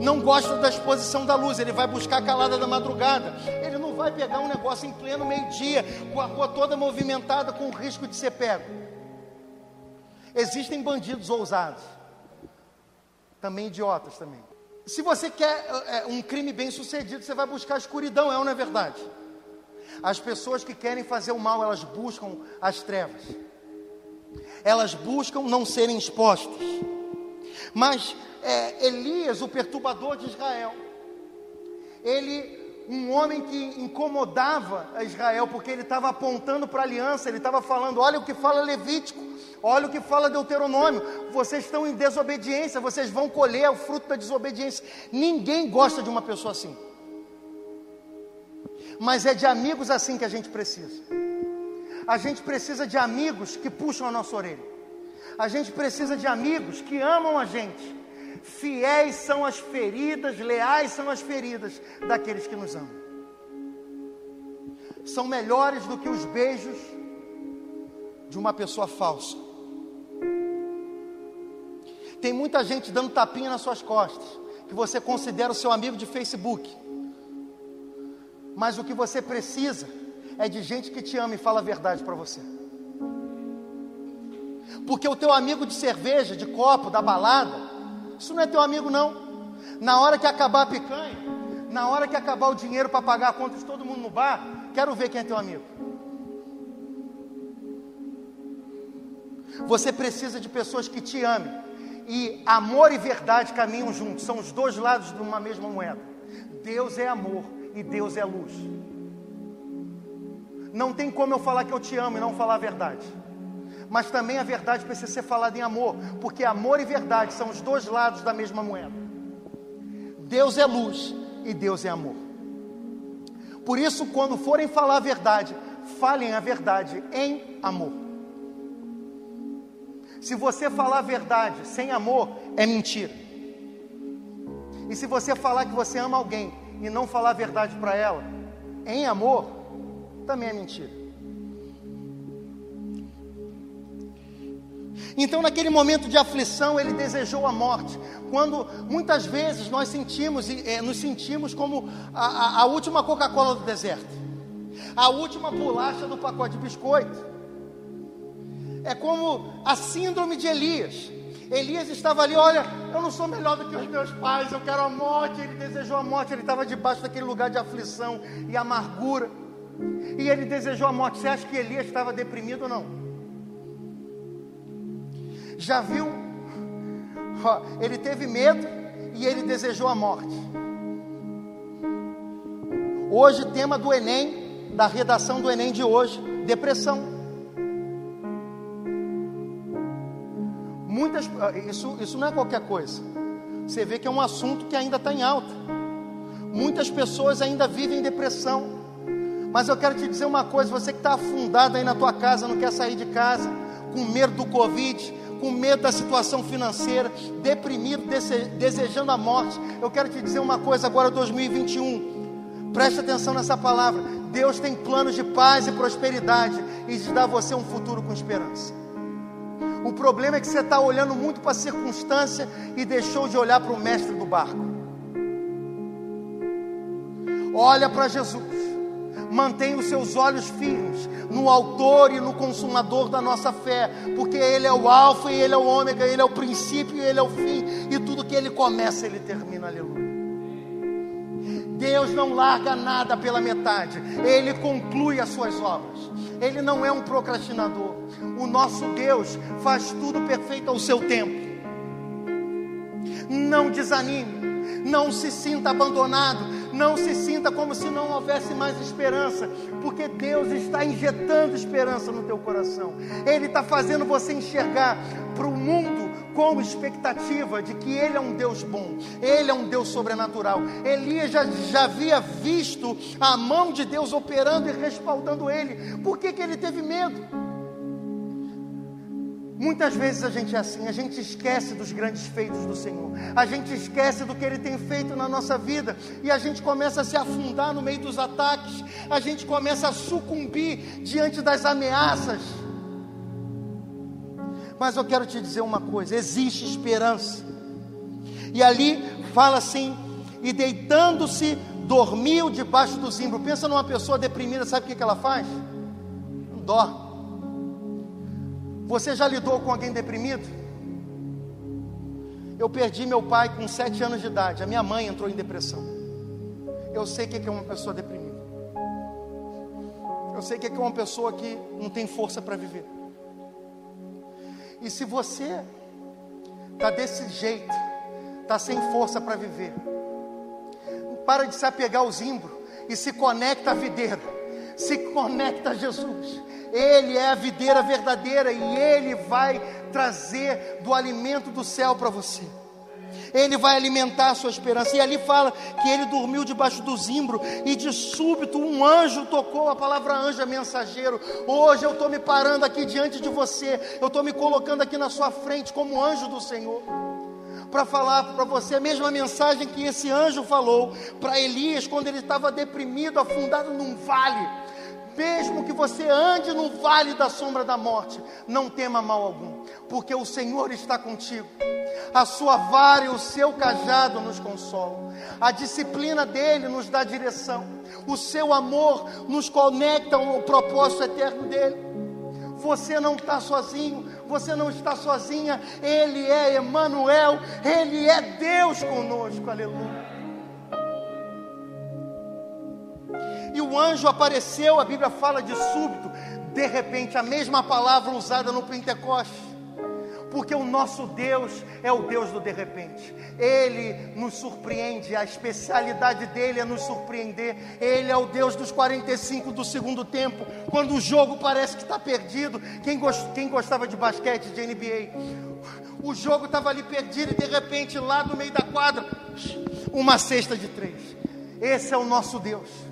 não gosta da exposição da luz. Ele vai buscar a calada da madrugada, ele vai pegar um negócio em pleno meio-dia, com a rua toda movimentada, com o risco de ser pego. Existem bandidos ousados, também idiotas também. Se você quer é, um crime bem sucedido, você vai buscar a escuridão, é ou não é verdade? As pessoas que querem fazer o mal, elas buscam as trevas. Elas buscam não serem expostas. Mas é, Elias, o perturbador de Israel, ele um homem que incomodava a Israel, porque ele estava apontando para a aliança, ele estava falando: olha o que fala Levítico, olha o que fala Deuteronômio, vocês estão em desobediência, vocês vão colher o fruto da desobediência. Ninguém gosta de uma pessoa assim, mas é de amigos assim que a gente precisa. A gente precisa de amigos que puxam a nossa orelha, a gente precisa de amigos que amam a gente Fiéis são as feridas, leais são as feridas daqueles que nos amam. São melhores do que os beijos de uma pessoa falsa. Tem muita gente dando tapinha nas suas costas, que você considera o seu amigo de Facebook. Mas o que você precisa é de gente que te ama e fala a verdade para você. Porque o teu amigo de cerveja, de copo, da balada, isso não é teu amigo, não. Na hora que acabar a picanha, na hora que acabar o dinheiro para pagar a conta de todo mundo no bar, quero ver quem é teu amigo. Você precisa de pessoas que te amem. E amor e verdade caminham juntos, são os dois lados de uma mesma moeda. Deus é amor e Deus é luz. Não tem como eu falar que eu te amo e não falar a verdade mas também a verdade precisa ser falada em amor, porque amor e verdade são os dois lados da mesma moeda. Deus é luz e Deus é amor. Por isso, quando forem falar a verdade, falem a verdade em amor. Se você falar a verdade sem amor, é mentira. E se você falar que você ama alguém e não falar a verdade para ela, em amor, também é mentira. Então, naquele momento de aflição, ele desejou a morte. Quando muitas vezes nós sentimos, é, nos sentimos como a, a, a última Coca-Cola do deserto, a última bolacha do pacote de biscoito. É como a síndrome de Elias. Elias estava ali, olha, eu não sou melhor do que os meus pais, eu quero a morte. Ele desejou a morte, ele estava debaixo daquele lugar de aflição e amargura. E ele desejou a morte. Você acha que Elias estava deprimido ou não? Já viu? Ele teve medo e ele desejou a morte. Hoje, tema do Enem, da redação do Enem de hoje: depressão. Muitas, isso, isso não é qualquer coisa. Você vê que é um assunto que ainda está em alta. Muitas pessoas ainda vivem depressão. Mas eu quero te dizer uma coisa: você que está afundado aí na tua casa, não quer sair de casa, com medo do Covid, com medo da situação financeira, deprimido, desejando a morte. Eu quero te dizer uma coisa agora, 2021. Preste atenção nessa palavra. Deus tem planos de paz e prosperidade e de dar a você um futuro com esperança. O problema é que você está olhando muito para a circunstância e deixou de olhar para o mestre do barco. Olha para Jesus. Mantenha os seus olhos firmes no autor e no consumador da nossa fé, porque Ele é o Alfa e Ele é o Ômega, Ele é o princípio e Ele é o fim, e tudo que Ele começa, Ele termina, aleluia. Deus não larga nada pela metade, Ele conclui as suas obras, Ele não é um procrastinador. O nosso Deus faz tudo perfeito ao seu tempo. Não desanime, não se sinta abandonado, não se sinta como se não houvesse mais esperança, porque Deus está injetando esperança no teu coração. Ele está fazendo você enxergar para o mundo com expectativa de que Ele é um Deus bom, Ele é um Deus sobrenatural. Elias já, já havia visto a mão de Deus operando e respaldando ele. Por que, que ele teve medo? Muitas vezes a gente é assim, a gente esquece dos grandes feitos do Senhor, a gente esquece do que Ele tem feito na nossa vida e a gente começa a se afundar no meio dos ataques, a gente começa a sucumbir diante das ameaças. Mas eu quero te dizer uma coisa: existe esperança, e ali fala assim, e deitando-se, dormiu debaixo do zimbro. Pensa numa pessoa deprimida, sabe o que, ela faz? Dorme. Você já lidou com alguém deprimido? Eu perdi meu pai com sete anos de idade. A minha mãe entrou em depressão. Eu sei o que é uma pessoa deprimida. Eu sei o que é uma pessoa que não tem força para viver. E se você está desse jeito, está sem força para viver, para de se apegar ao zimbro e se conecta à videira, se conecta a Jesus. Ele é a videira verdadeira e Ele vai trazer do alimento do céu para você. Ele vai alimentar a sua esperança. E ali fala que ele dormiu debaixo do zimbro e de súbito um anjo tocou. A palavra anjo é mensageiro. Hoje eu estou me parando aqui diante de você. Eu estou me colocando aqui na sua frente como anjo do Senhor. Para falar para você a mesma mensagem que esse anjo falou para Elias quando ele estava deprimido, afundado num vale mesmo que você ande no vale da sombra da morte, não tema mal algum, porque o Senhor está contigo. A sua vara e o seu cajado nos consolam. A disciplina dele nos dá direção. O seu amor nos conecta ao propósito eterno dele. Você não está sozinho, você não está sozinha. Ele é Emanuel, ele é Deus conosco. Aleluia. O anjo apareceu, a Bíblia fala de súbito, de repente, a mesma palavra usada no Pentecoste. Porque o nosso Deus é o Deus do de repente. Ele nos surpreende, a especialidade dele é nos surpreender. Ele é o Deus dos 45 do segundo tempo, quando o jogo parece que está perdido. Quem, quem gostava de basquete, de NBA? O jogo estava ali perdido e de repente, lá no meio da quadra, uma cesta de três. Esse é o nosso Deus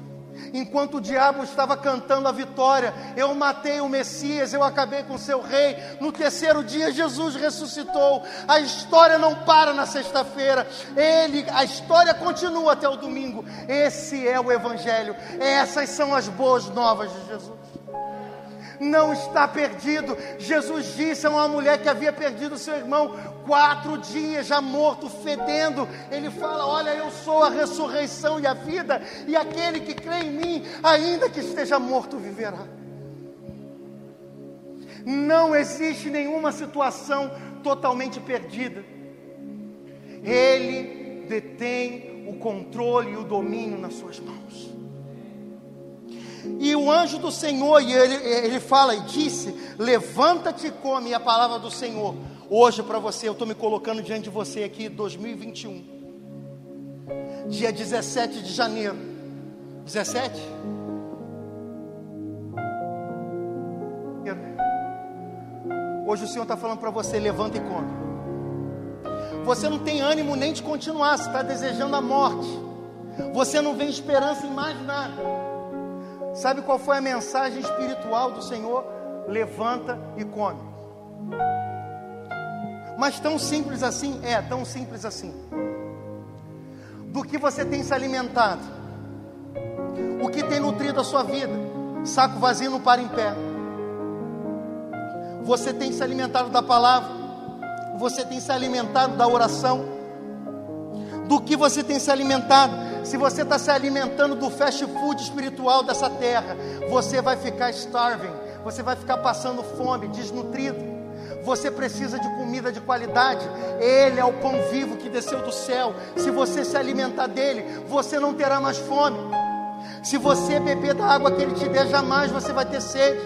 enquanto o diabo estava cantando a vitória, eu matei o Messias, eu acabei com seu rei. No terceiro dia, Jesus ressuscitou. A história não para na sexta-feira, ele, a história continua até o domingo. Esse é o Evangelho, essas são as boas novas de Jesus não está perdido. Jesus disse a uma mulher que havia perdido seu irmão quatro dias, já morto, fedendo. Ele fala: Olha, eu sou a ressurreição e a vida, e aquele que crê em mim, ainda que esteja morto, viverá. Não existe nenhuma situação totalmente perdida. Ele detém o controle e o domínio nas suas mãos. E o anjo do Senhor, e ele, ele fala e disse: Levanta-te e come. E a palavra do Senhor, hoje para você, eu estou me colocando diante de você aqui, 2021, dia 17 de janeiro. 17? Hoje o Senhor está falando para você: levanta e come. Você não tem ânimo nem de continuar, você está desejando a morte. Você não vê esperança em mais nada. Sabe qual foi a mensagem espiritual do Senhor? Levanta e come. Mas tão simples assim? É, tão simples assim. Do que você tem se alimentado? O que tem nutrido a sua vida? Saco vazio não para em pé. Você tem se alimentado da palavra? Você tem se alimentado da oração? Do que você tem se alimentado? Se você está se alimentando do fast food espiritual dessa terra, você vai ficar starving, você vai ficar passando fome, desnutrido. Você precisa de comida de qualidade. Ele é o pão vivo que desceu do céu. Se você se alimentar dele, você não terá mais fome. Se você beber da água que ele te der, jamais você vai ter sede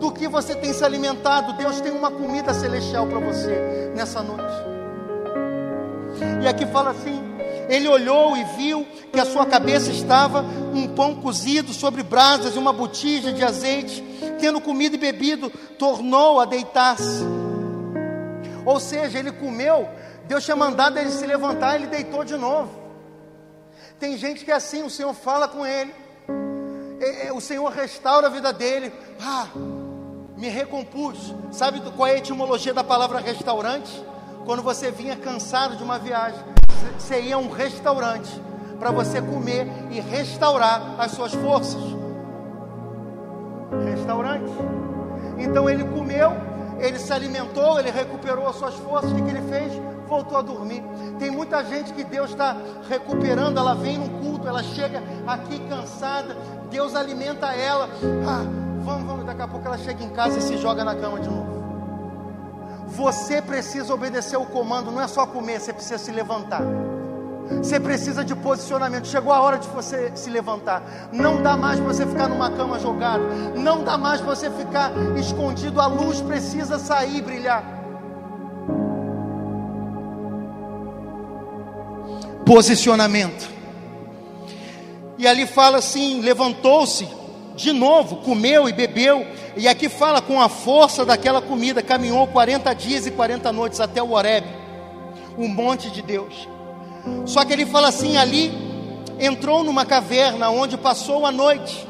do que você tem se alimentado. Deus tem uma comida celestial para você nessa noite. E aqui fala assim: ele olhou e viu que a sua cabeça estava um pão cozido sobre brasas e uma botija de azeite. Tendo comido e bebido, tornou a deitar-se. Ou seja, ele comeu, Deus tinha mandado ele se levantar, ele deitou de novo. Tem gente que é assim, o Senhor fala com ele, o Senhor restaura a vida dele. Ah, me recompus. Sabe qual é a etimologia da palavra restaurante? Quando você vinha cansado de uma viagem, você ia a um restaurante para você comer e restaurar as suas forças. Restaurante. Então ele comeu, ele se alimentou, ele recuperou as suas forças. O que, ele fez? Voltou a dormir. Tem muita gente que Deus está recuperando. Ela vem no culto, ela chega aqui cansada. Deus alimenta ela. Ah, vamos, vamos, daqui a pouco ela chega em casa e se joga na cama de novo. Você precisa obedecer o comando, não é só comer, você precisa se levantar. Você precisa de posicionamento. Chegou a hora de você se levantar. Não dá mais para você ficar numa cama jogado. Não dá mais para você ficar escondido. A luz precisa sair brilhar. Posicionamento. E ali fala assim: levantou-se de novo, comeu e bebeu, e aqui fala com a força daquela comida, caminhou 40 dias e 40 noites até o Horeb, o monte de Deus. Só que ele fala assim: ali entrou numa caverna onde passou a noite.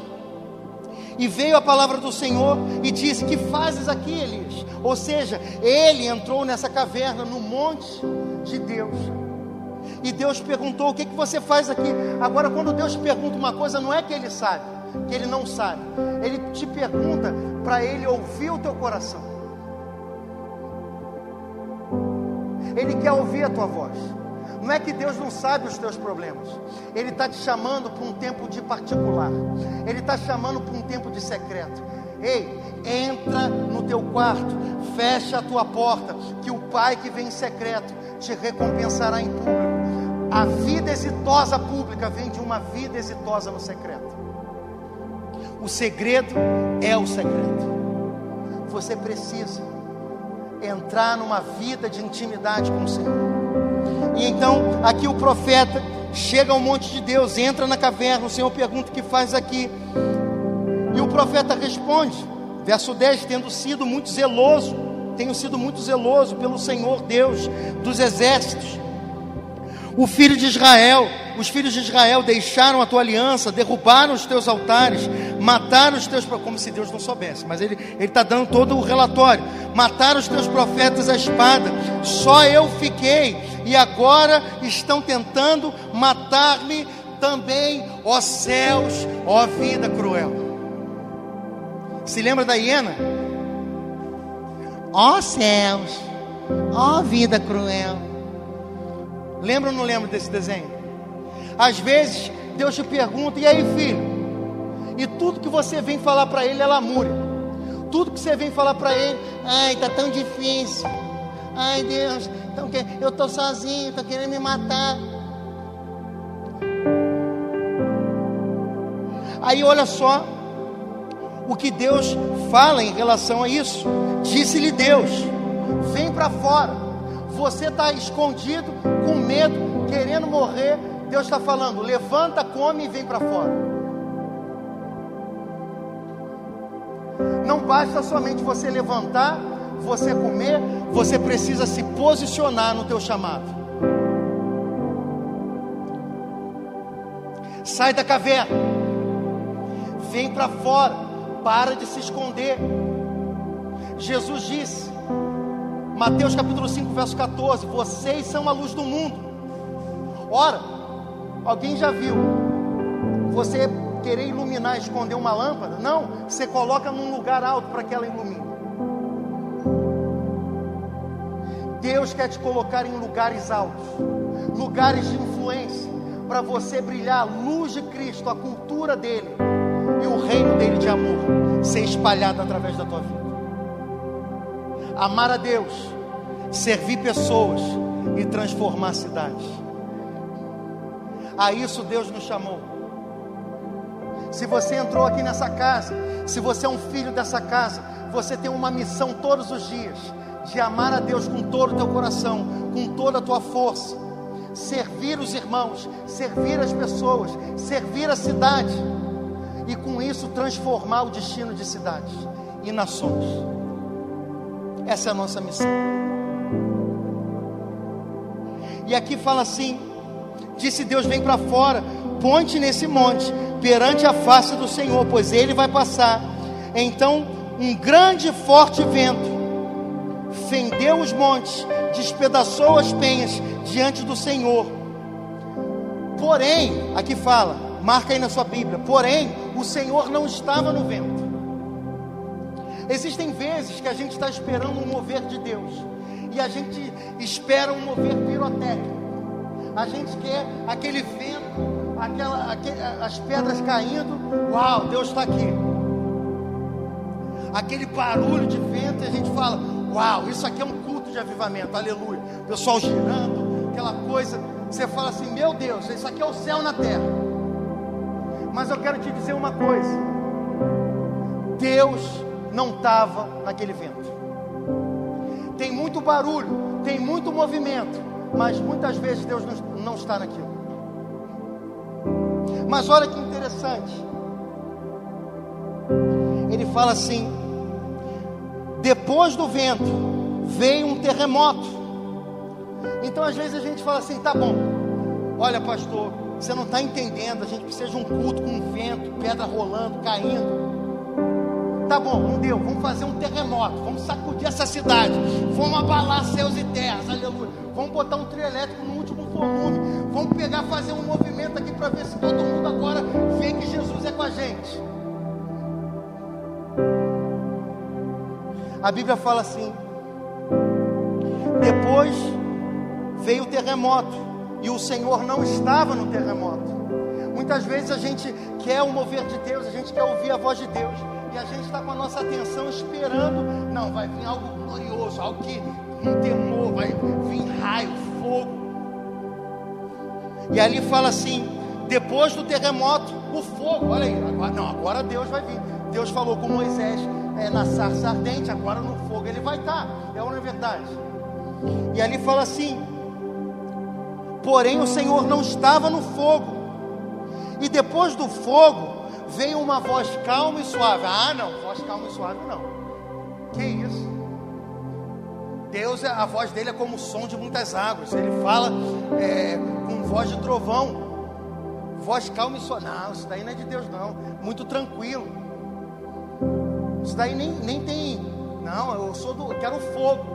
E veio a palavra do Senhor e disse: Que fazes aqui, Elias? Ou seja, ele entrou nessa caverna no monte de Deus. E Deus perguntou: O que, que você faz aqui? Agora, quando Deus pergunta uma coisa, não é que ele sabe que ele não sabe. Ele te pergunta para ele ouvir o teu coração. Ele quer ouvir a tua voz. Não é que Deus não sabe os teus problemas. Ele está te chamando para um tempo de particular. Ele está chamando para um tempo de secreto. Ei, entra no teu quarto, fecha a tua porta, que o Pai que vem em secreto te recompensará em público. A vida exitosa pública vem de uma vida exitosa no secreto. O segredo é o segredo. Você precisa entrar numa vida de intimidade com o Senhor. E então, aqui o profeta chega ao monte de Deus, entra na caverna, o Senhor pergunta o que faz aqui. E o profeta responde, verso 10: tendo sido muito zeloso, tenho sido muito zeloso pelo Senhor Deus dos exércitos o filho de Israel, os filhos de Israel deixaram a tua aliança, derrubaram os teus altares, mataram os teus como se Deus não soubesse, mas ele está dando todo o relatório. Mataram os teus profetas à espada, só eu fiquei, e agora estão tentando matar-me também, ó céus, ó vida cruel. Se lembra da hiena? Ó céus, ó vida cruel. Lembra ou não lembra desse desenho? Às vezes, Deus te pergunta: e aí, filho? E tudo que você vem falar para ele é lamúria. Tudo que você vem falar para ele, ai, tá tão difícil. Ai, Deus, eu estou sozinho, estou querendo me matar. Aí olha só o que Deus fala em relação a isso. Disse-lhe Deus: vem para fora você está escondido, com medo, querendo morrer, Deus está falando: levanta, come e vem para fora. Não basta somente você levantar, você comer, você precisa se posicionar no teu chamado. Sai da caverna, vem para fora, para de se esconder. Jesus disse: Mateus capítulo 5, verso 14: Vocês são a luz do mundo. Ora, alguém já viu você querer iluminar, esconder uma lâmpada. Não, você coloca num lugar alto para que ela ilumine. Deus quer te colocar em lugares altos, lugares de influência, para você brilhar a luz de Cristo, a cultura dele e o reino dele de amor ser espalhado através da tua vida. Amar a Deus, servir pessoas e transformar cidades. A isso Deus nos chamou. Se você entrou aqui nessa casa, se você é um filho dessa casa, você tem uma missão todos os dias de amar a Deus com todo o teu coração, com toda a tua força, servir os irmãos, servir as pessoas, servir a cidade e com isso transformar o destino de cidades e nações. Essa é a nossa missão. E aqui fala assim: disse Deus: vem para fora, ponte nesse monte, perante a face do Senhor, pois ele vai passar. Então, um grande e forte vento fendeu os montes, despedaçou as penhas diante do Senhor. Porém, aqui fala, marca aí na sua Bíblia, porém, o Senhor não estava no vento. Existem vezes que a gente está esperando um mover de Deus, e a gente espera um mover pirotécnico. A gente quer aquele vento, aquela, aquele, as pedras caindo, uau, Deus está aqui. Aquele barulho de vento, e a gente fala, Uau, isso aqui é um culto de avivamento, aleluia. O pessoal girando, aquela coisa. Você fala assim: Meu Deus, isso aqui é o céu na terra. Mas eu quero te dizer uma coisa: Deus não estava naquele vento. Tem muito barulho, tem muito movimento, mas muitas vezes Deus não está naquilo. Mas olha que interessante. Ele fala assim: depois do vento, veio um terremoto. Então, às vezes, a gente fala assim: tá bom, olha, pastor, você não está entendendo. A gente precisa de um culto com vento, pedra rolando, caindo. Tá bom, não deu. Vamos fazer um terremoto. Vamos sacudir essa cidade. Vamos abalar céus e terras. Aleluia. Vamos botar um trio elétrico no último volume. Vamos pegar, fazer um movimento aqui para ver se todo mundo agora vê que Jesus é com a gente. A Bíblia fala assim: depois veio o terremoto, e o Senhor não estava no terremoto. Muitas vezes a gente quer o mover de Deus, a gente quer ouvir a voz de Deus, e a gente está com a nossa atenção esperando, não, vai vir algo glorioso, algo que um temor, vai vir raio, fogo. E ali fala assim: depois do terremoto, o fogo, olha aí, agora, não, agora Deus vai vir. Deus falou com Moisés: é, na sarça ardente, agora no fogo ele vai estar. É uma verdade. E ali fala assim: porém o Senhor não estava no fogo. E depois do fogo veio uma voz calma e suave. Ah, não, voz calma e suave não. Que isso? Deus, a voz dele é como o som de muitas águas. Ele fala é, com voz de trovão. Voz calma e suave. Não, isso daí não é de Deus, não. Muito tranquilo. Isso daí nem, nem tem. Não, eu sou do. Eu quero fogo.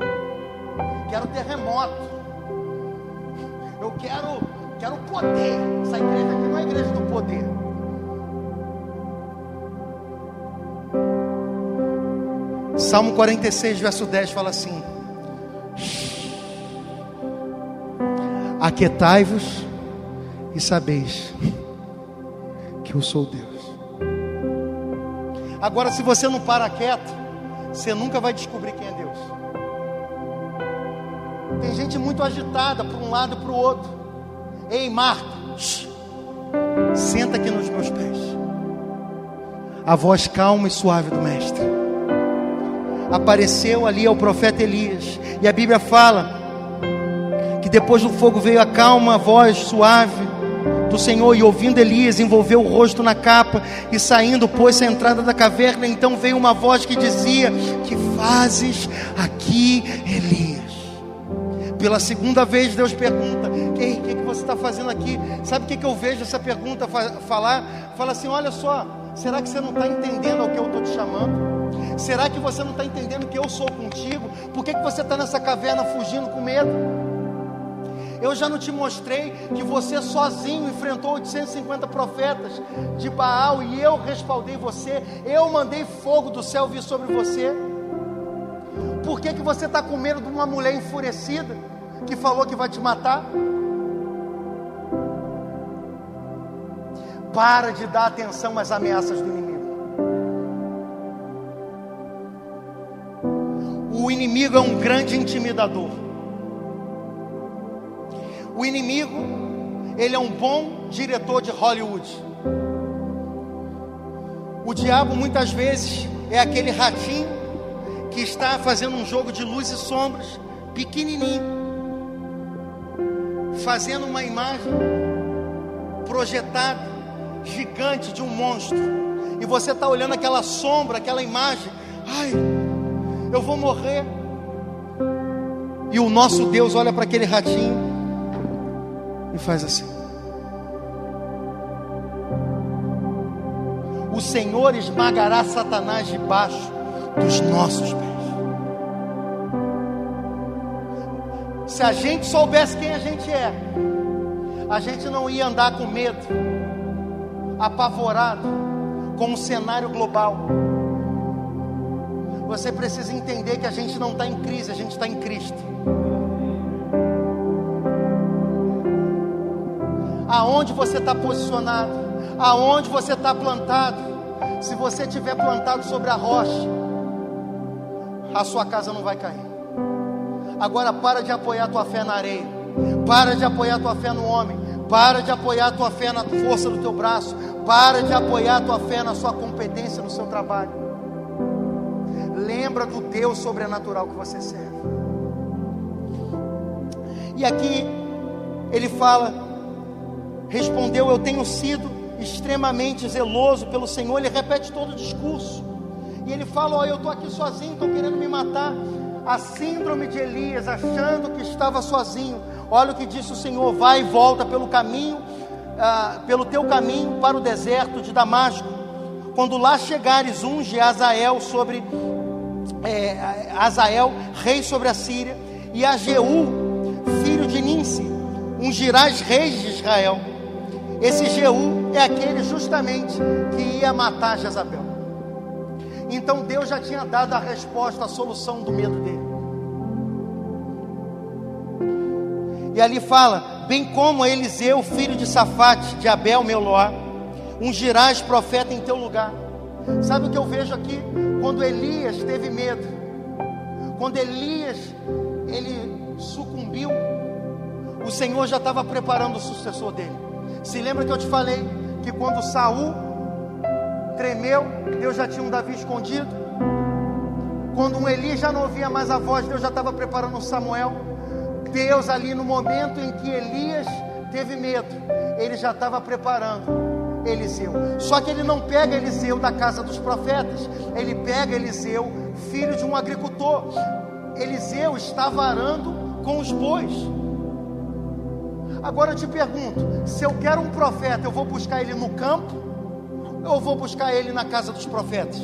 Quero terremoto. Eu quero, quero poder. Essa igreja aqui não é igreja do poder. Salmo 46, verso 10 fala assim: Aquietai-vos e sabeis que eu sou Deus. Agora, se você não para quieto, você nunca vai descobrir quem é Deus. Tem gente muito agitada para um lado e para o outro. Ei, Marta, senta aqui nos meus pés. A voz calma e suave do Mestre. Apareceu ali ao profeta Elias. E a Bíblia fala que depois do fogo veio a calma voz suave do Senhor, e ouvindo Elias, envolveu o rosto na capa, e saindo, pôs-se à entrada da caverna. Então veio uma voz que dizia: Que fazes aqui, Elias? Pela segunda vez, Deus pergunta: O que, que, que, você está fazendo aqui? Sabe o que, que eu vejo essa pergunta falar? Fala assim: Olha só, será que você não está entendendo ao que eu estou te chamando? Será que você não está entendendo que eu sou contigo? Por que, que você está nessa caverna fugindo com medo? Eu já não te mostrei que você sozinho enfrentou 850 profetas de Baal e eu respaldei você. Eu mandei fogo do céu vir sobre você. Por que, que você está com medo de uma mulher enfurecida que falou que vai te matar? Para de dar atenção às ameaças do inimigo. O inimigo é um grande intimidador. O inimigo, ele é um bom diretor de Hollywood. O diabo muitas vezes é aquele ratinho que está fazendo um jogo de luz e sombras, pequenininho, fazendo uma imagem projetada, gigante de um monstro, e você está olhando aquela sombra, aquela imagem, ai, eu vou morrer. E o nosso Deus olha para aquele ratinho e faz assim. O Senhor esmagará Satanás debaixo dos nossos pés. Se a gente soubesse quem a gente é, a gente não ia andar com medo, apavorado com o cenário global. Você precisa entender que a gente não está em crise, a gente está em Cristo. aonde você está posicionado, aonde você está plantado. Se você estiver plantado sobre a rocha, a sua casa não vai cair. Agora para de apoiar tua fé na areia, para de apoiar tua fé no homem, para de apoiar tua fé na força do teu braço, para de apoiar tua fé na sua competência no seu trabalho. Lembra do Deus sobrenatural que você serve. E aqui ele fala respondeu: Eu tenho sido extremamente zeloso pelo Senhor. Ele repete todo o discurso. E ele fala: oh, Eu estou aqui sozinho, estão querendo me matar. A síndrome de Elias, achando que estava sozinho. Olha o que disse o Senhor: Vai e volta pelo caminho, ah, pelo teu caminho para o deserto de Damasco. Quando lá chegares, unge Azael sobre é, Azael, rei sobre a Síria, e a Jeú, filho de Ninsi, ungirás reis de Israel. Esse Jeú é aquele justamente que ia matar Jezabel. Então Deus já tinha dado a resposta, a solução do medo dele. E ali fala: bem como Eliseu, filho de Safate, de Abel, meu Loá, ungirás profeta em teu lugar. Sabe o que eu vejo aqui? Quando Elias teve medo, quando Elias ele sucumbiu, o Senhor já estava preparando o sucessor dele. Se lembra que eu te falei que quando Saul tremeu, Deus já tinha um Davi escondido? Quando um Eli já não ouvia mais a voz, Deus já estava preparando um Samuel. Deus ali no momento em que Elias teve medo, ele já estava preparando Eliseu. Só que ele não pega Eliseu da casa dos profetas, ele pega Eliseu, filho de um agricultor. Eliseu estava arando com os bois. Agora eu te pergunto: se eu quero um profeta, eu vou buscar ele no campo ou vou buscar ele na casa dos profetas?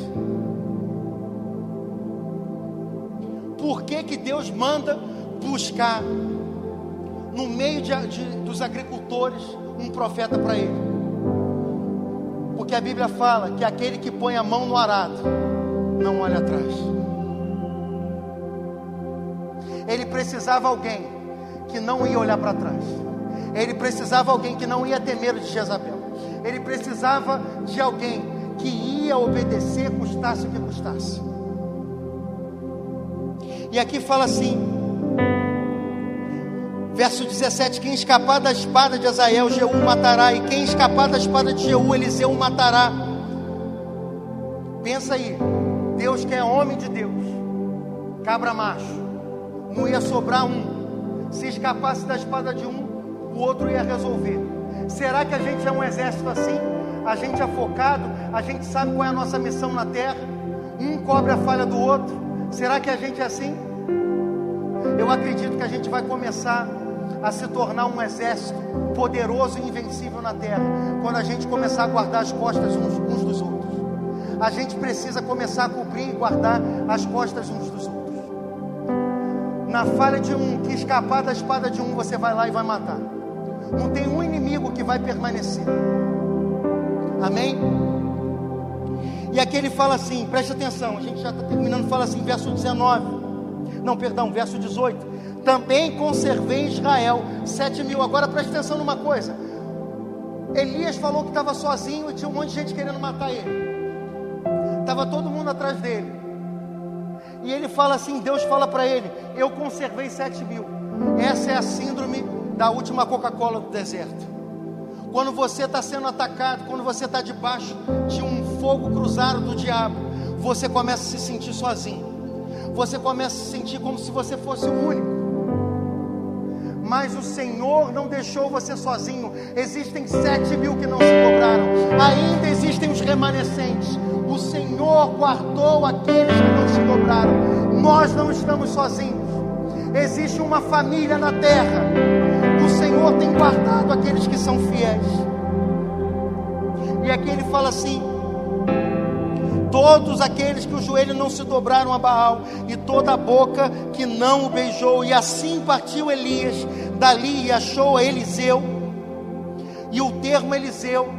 Por que, que Deus manda buscar no meio de, de, dos agricultores um profeta para ele? Porque a Bíblia fala que aquele que põe a mão no arado não olha atrás. Ele precisava alguém que não ia olhar para trás. Ele precisava alguém que não ia ter medo de Jezabel. Ele precisava de alguém que ia obedecer, custasse o que custasse. E aqui fala assim, verso 17: Quem escapar da espada de Azael, Jeú matará, e quem escapar da espada de Jeú, Eliseu matará. Pensa aí, Deus que é homem de Deus, cabra macho, não ia sobrar um. Se escapasse da espada de um, o outro ia resolver. Será que a gente é um exército assim? A gente é focado, a gente sabe qual é a nossa missão na terra, um cobre a falha do outro. Será que a gente é assim? Eu acredito que a gente vai começar a se tornar um exército poderoso e invencível na terra, quando a gente começar a guardar as costas uns, uns dos outros. A gente precisa começar a cobrir e guardar as costas uns dos outros. Na falha de um que escapar da espada de um, você vai lá e vai matar. Não tem um inimigo que vai permanecer. Amém? E aqui ele fala assim, preste atenção, a gente já está terminando, fala assim, verso 19. Não, perdão, verso 18. Também conservei Israel sete mil. Agora preste atenção numa coisa. Elias falou que estava sozinho e tinha um monte de gente querendo matar ele. Estava todo mundo atrás dele. E ele fala assim: Deus fala para ele: Eu conservei sete mil. Essa é a síndrome da última Coca-Cola do deserto. Quando você está sendo atacado, quando você está debaixo de um fogo cruzado do diabo, você começa a se sentir sozinho. Você começa a se sentir como se você fosse o único mas o Senhor não deixou você sozinho. Existem sete mil que não se dobraram, ainda existem os remanescentes. O Senhor guardou aqueles que não se dobraram. Nós não estamos sozinhos. Existe uma família na terra. O Senhor tem guardado aqueles que são fiéis. E aqui ele fala assim: todos aqueles que o joelho não se dobraram a Baal, e toda a boca que não o beijou. E assim partiu Elias dali e achou a Eliseu. E o termo Eliseu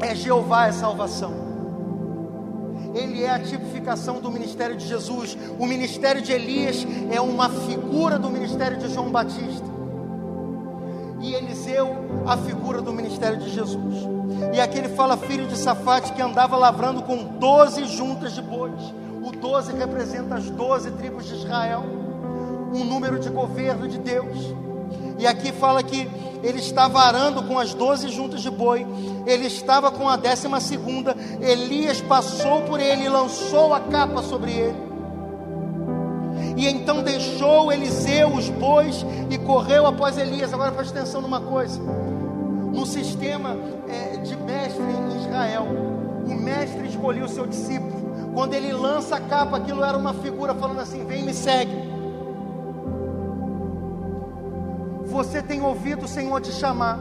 é Jeová é salvação. Ele é a tipificação do ministério de Jesus. O ministério de Elias é uma figura do ministério de João Batista. E Eliseu, a figura do ministério de Jesus. E aqui ele fala filho de Safate que andava lavrando com doze juntas de bois. O doze representa as doze tribos de Israel, um número de governo de Deus. E aqui fala que ele estava arando com as doze juntas de boi, ele estava com a décima segunda, Elias passou por ele e lançou a capa sobre ele. E então deixou Eliseu os bois e correu após Elias. Agora preste atenção numa coisa: no sistema é, de mestre em Israel, o mestre escolhia o seu discípulo. Quando ele lança a capa, aquilo era uma figura falando assim: vem, me segue. Você tem ouvido o Senhor te chamar.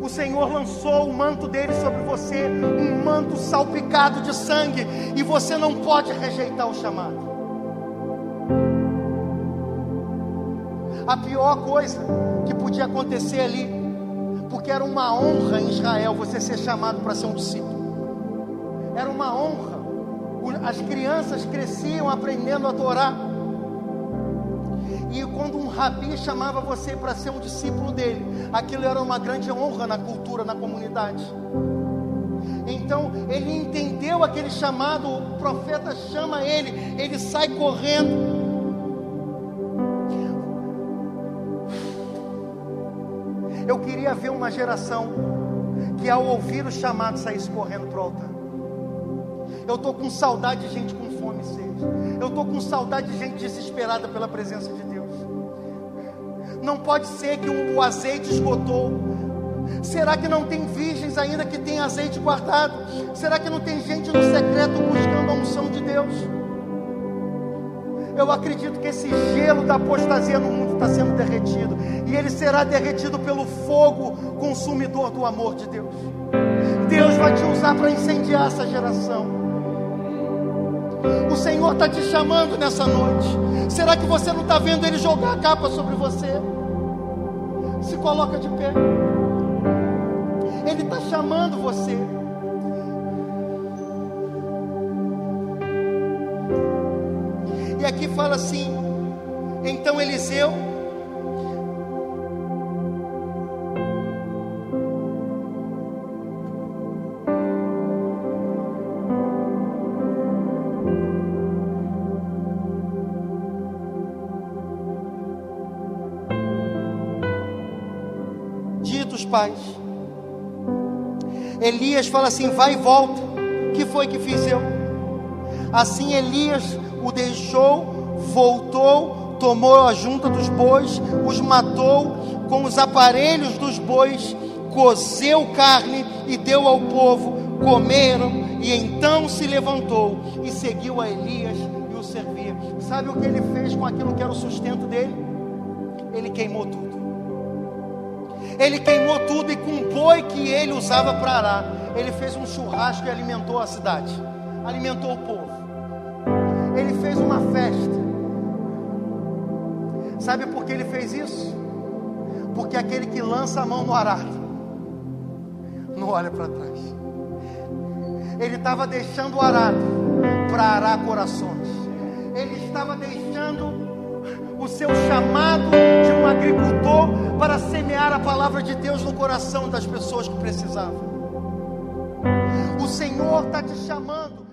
O Senhor lançou o manto dele sobre você, um manto salpicado de sangue, e você não pode rejeitar o chamado. A pior coisa que podia acontecer ali, porque era uma honra em Israel você ser chamado para ser um discípulo. Era uma honra. As crianças cresciam aprendendo a Torá. E quando um rabi chamava você para ser um discípulo dele, aquilo era uma grande honra na cultura, na comunidade. Então ele entendeu aquele chamado, o profeta chama ele, ele sai correndo. Eu queria ver uma geração que ao ouvir o chamado saísse correndo para o altar. Eu estou com saudade de gente com fome e sede. Eu estou com saudade de gente desesperada pela presença de Deus. Não pode ser que o azeite esgotou. Será que não tem virgens ainda que tem azeite guardado? Será que não tem gente no secreto buscando a unção de Deus? Eu acredito que esse gelo da apostasia no mundo está sendo derretido. E ele será derretido pelo fogo consumidor do amor de Deus. Deus vai te usar para incendiar essa geração. O Senhor está te chamando nessa noite. Será que você não está vendo Ele jogar a capa sobre você? se coloca de pé. Ele está chamando você. Fala assim: então Eliseu pais. Elias fala assim: vai e volta. Que foi que fiz eu? Assim Elias o deixou, voltou, tomou a junta dos bois, os matou com os aparelhos dos bois, cozeu carne e deu ao povo. Comeram e então se levantou e seguiu a Elias e o servia. Sabe o que ele fez com aquilo que era o sustento dele? Ele queimou tudo. Ele queimou tudo e com o boi que ele usava para arar, ele fez um churrasco e alimentou a cidade, alimentou o povo. Ele fez uma festa. Sabe por que ele fez isso? Porque aquele que lança a mão no arado não olha para trás. Ele estava deixando o arado para arar corações. Ele estava deixando o seu chamado de um agricultor para semear a palavra de Deus no coração das pessoas que precisavam. O Senhor está te chamando